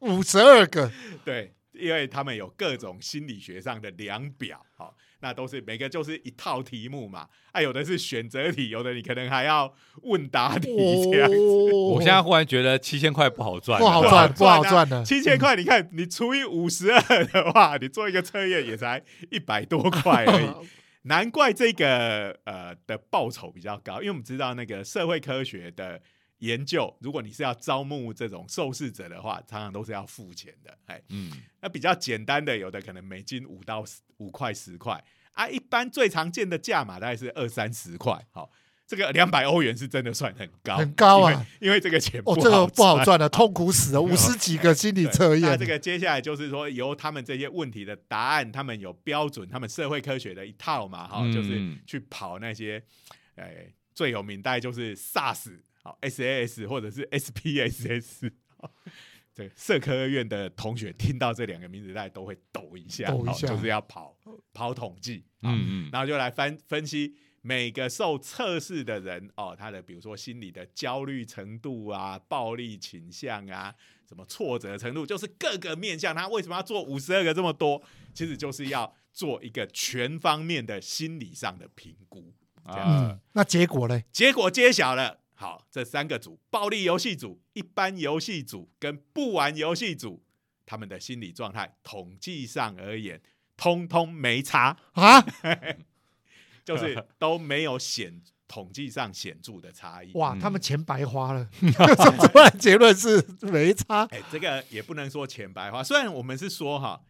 五十二个，对，因为他们有各种心理学上的量表，好，那都是每个就是一套题目嘛，啊，有的是选择题，有的你可能还要问答题这样子。哦我现在忽然觉得七千块不好赚，不好赚，不好赚啊赚的。七千块，你看你除以五十二的话，你做一个测验也才一百多块而已。难怪这个呃的报酬比较高，因为我们知道那个社会科学的研究，如果你是要招募这种受试者的话，常常都是要付钱的。哎，嗯，那比较简单的，有的可能美金五到十五块十块啊，一般最常见的价码大概是二三十块。好，这个两百欧元是真的算很高，很高啊因为，这个钱哦，这个不好赚。赚的，痛苦死了，五十几个心理对测验。那这个接下来就是说，由他们这些问题的答案，他们有标准，他们社会科学的一套嘛，哈、嗯就是去跑那些，哎，最有名大概就是 SARS，好 SAS 或者是 SPSS。好这社科院的同学听到这两个名字，大家都会抖一下，抖一下好就是要跑跑统计，嗯，嗯嗯，然后就来分分析每个受测试的人哦，他的比如说心理的焦虑程度啊、暴力倾向啊、什么挫折程度，就是各个面向。他为什么要做五十二个这么多？其实就是要做一个全方面的心理上的评估。啊嗯，那结果呢？结果揭晓了，好，这三个组：暴力游戏组、一般游戏组跟不玩游戏组，他们的心理状态，统计上而言，通通没差，啊，就是都没有显统计上显著的差异。哇，嗯他们钱白花了，说出来结论是没差。哎，这个也不能说钱白花，虽然我们是说哈。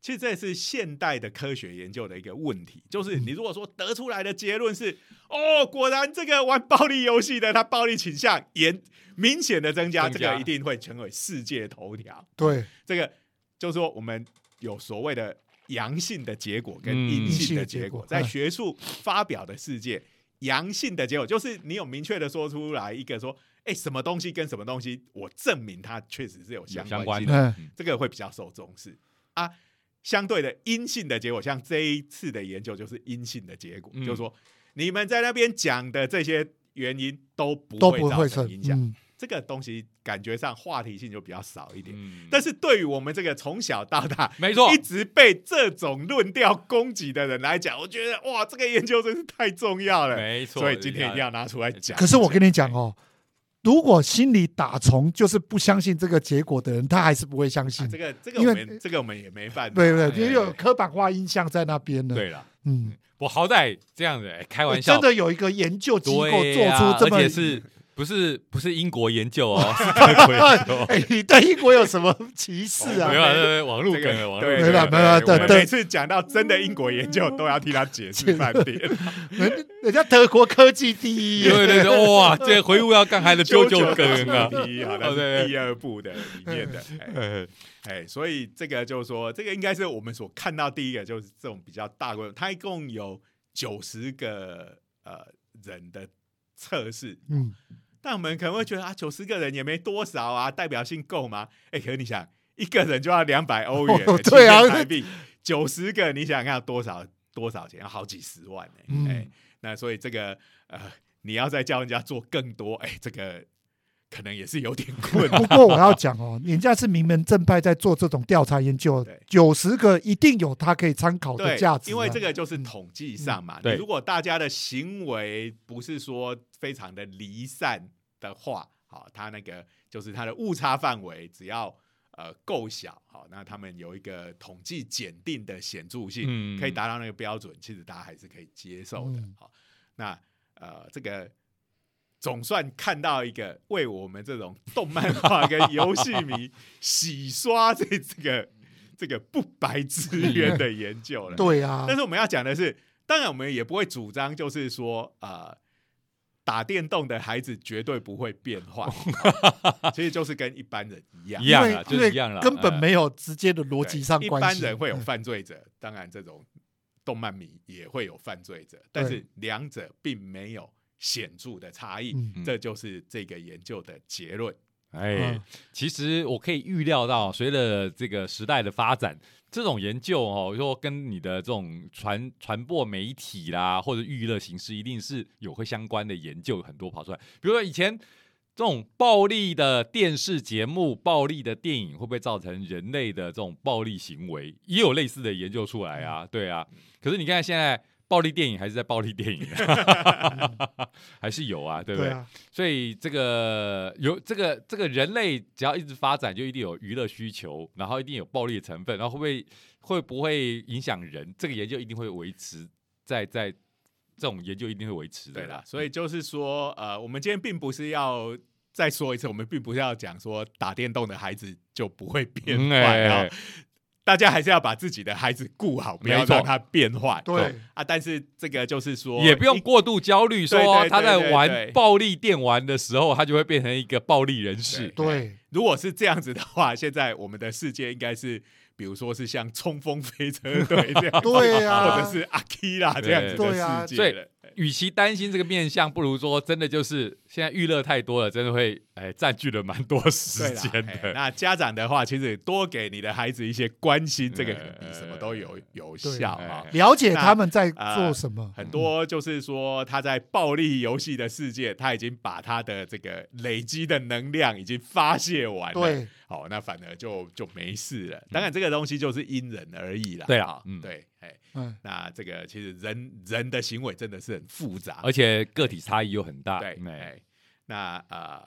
其实这是现代的科学研究的一个问题，就是你如果说得出来的结论是，哦，果然这个玩暴力游戏的他暴力倾向严明显的增加，增加这个一定会成为世界头条。对，这个就是说我们有所谓的阳性的结果跟嗯。阴性的结果，在学术发表的世界，阳性的结果就是你有明确的说出来一个说，哎，什么东西跟什么东西，我证明它确实是有有相相关关性的，嗯。这个会比较受重视。啊。相对的阴性的结果，像这一次的研究就是阴性的结果，嗯。就是说你们在那边讲的这些原因都不都会造不会成成影响。嗯，这个东西感觉上话题性就比较少一点。嗯但是对于我们这个从小到大没错一，直被这种论调攻击的人来讲，我觉得哇，这个研究真是太重要了。没错，所以今天一定要拿出来讲。可是我跟你讲哦，如果心里打从就是不相信这个结果的人，他还是不会相啊信，这个这个因为我们这个我们也没办法。对不对？哎因为有刻板化印象在那边呢。，对了，嗯，我好歹这样子，哎开玩笑真，的有一个研究机构做出这么而且是不是不是英国研究哦，是德国研究。哎，你对英国有什么歧视啊没？有啊，对对网路这个梗了，网路对梗没了对没了对每次讲到真的英国研究，都要替他解释半天。人 人家德国科技第一，对对对，哇，这回顾要干还的啾啾梗啊，第一好哦对像是第二部的里面的。哎，所以这个就是说，这个应该是我们所看到第一个，就是这种比较大规模，它一共有九十个呃人的测试，嗯，但我们可能会觉得啊，九十个人也没多少啊，代表性够吗？哎，可是你想，一个人就要两百欧元、哦对啊台币，九十个你想要多少多少钱？要好几十万呢、嗯哎，那所以这个呃，你要再叫人家做更多，哎，这个可能也是有点困难。不过我要讲哦，人家是名门正派在做这种调查研究对，九十个一定有他可以参考的对价值啊，因为这个就是统计上嘛。如果大家的行为不是说非常的离散的话，好，他那个就是他的误差范围只要呃够小，好，那他们有一个统计检定的显著性，嗯可以达到那个标准，其实大家还是可以接受的嗯。好，那呃这个。总算看到一个为我们这种动漫画跟游戏迷洗刷这这个 这个不白之冤的研究了。对啊但，是我们要讲的是，当然我们也不会主张，就是说，呃，打电动的孩子绝对不会变坏，其实就是跟一般人一样一。样啦，因为因为就是一样啦，根本呃没有直接的逻辑上关系。一般人会有嗯犯罪者，当然这种动漫迷也会有犯罪者，但是两者并没有显著的差异，这就是这个研究的结论。哎嗯，其实我可以预料到，随着这个时代的发展，这种研究哦，说跟你的这种传传播媒体啦，或者娱乐形式，一定是有会相关的研究很多跑出来。比如说以前这种暴力的电视节目、暴力的电影，会不会造成人类的这种暴力行为？也有类似的研究出来啊，对啊。可是你看现在。暴力电影还是在暴力电影，还是有啊，对不对？对啊，所以这个有这个这个人类只要一直发展，就一定有娱乐需求，然后一定有暴力的成分，然后会不会会不会影响人？这个研究一定会维持在在这种研究一定会维持的啦对啦，。所以就是说，呃，我们今天并不是要再说一次，我们并不是要讲说打电动的孩子就不会变嗯坏啊、哎大家还是要把自己的孩子顾好，不要让他变坏。对啊，但是这个就是说，也不用过度焦虑，说他在对对对对玩暴力电玩的时候，他就会变成一个暴力人士。对，如果是这样子的话，现在我们的世界应该是，比如说是像冲锋飞车队这样，对啊或者是阿基拉这样子的世所以。与其担心这个面相，不如说真的就是现在娱乐太多了，真的会哎占据了蛮多时间的。嘿那家长的话，其实多给你的孩子一些关心，这个呃比什么都有有效啊。了解他们在呃做什么。很多就是说他在暴力游戏的世界，他已经把他的这个累积的能量已经发泄完了。，对，好，那反而就就没事了。当然，这个东西就是因人而异啦。对啊对，哎，嗯，那这个其实人人的行为真的是很复杂，而且个体差异又很大。对，那呃，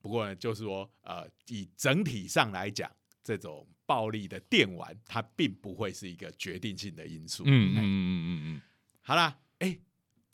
不过呢，就是说呃，以整体上来讲，这种暴力的电玩，它并不会是一个决定性的因素。嗯嗯嗯嗯嗯，好啦，哎、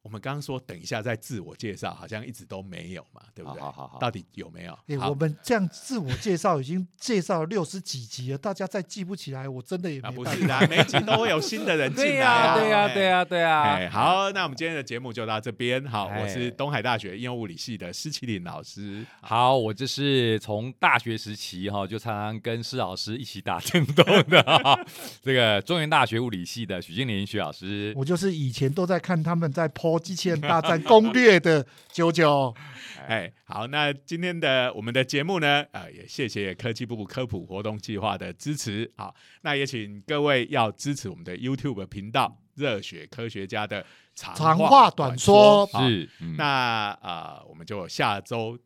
我们刚刚说等一下再自我介绍，好像一直都没有嘛，对不对？好好好好到底有没有？我们这样自我介绍已经介绍了六十几集了，大家再记不起来，我真的也。不是啦，每集都会有新的人进来对呀啊，对呀哎对呀对呀，哎，好，那我们今天的节目就到这边。好，我是哎东海大学应用物理系的施启林老师。好，我就是从大学时期哈，就常常跟施老师一起打电动的哈，这个中原大学物理系的许金林许老师。我就是以前都在看他们在剖机器人大战攻略的九九，哎，好，那今天的我们的节目呢，呃，也谢谢科技部科普活动计划的支持。好，那也请各位要支持我们的 YouTube 频道“热血科学家”的长长话话短说是，嗯那啊、呃我们就下周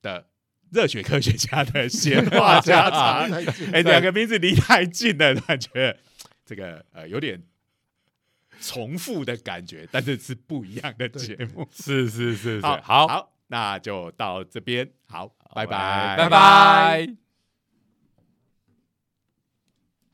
的热血科学家的闲话家常。哎，两个名字离太近了，感觉这个呃有点重复的感觉，但是是不一样的节目。是是是是，好，好，那就到这边，好，拜拜拜，拜拜。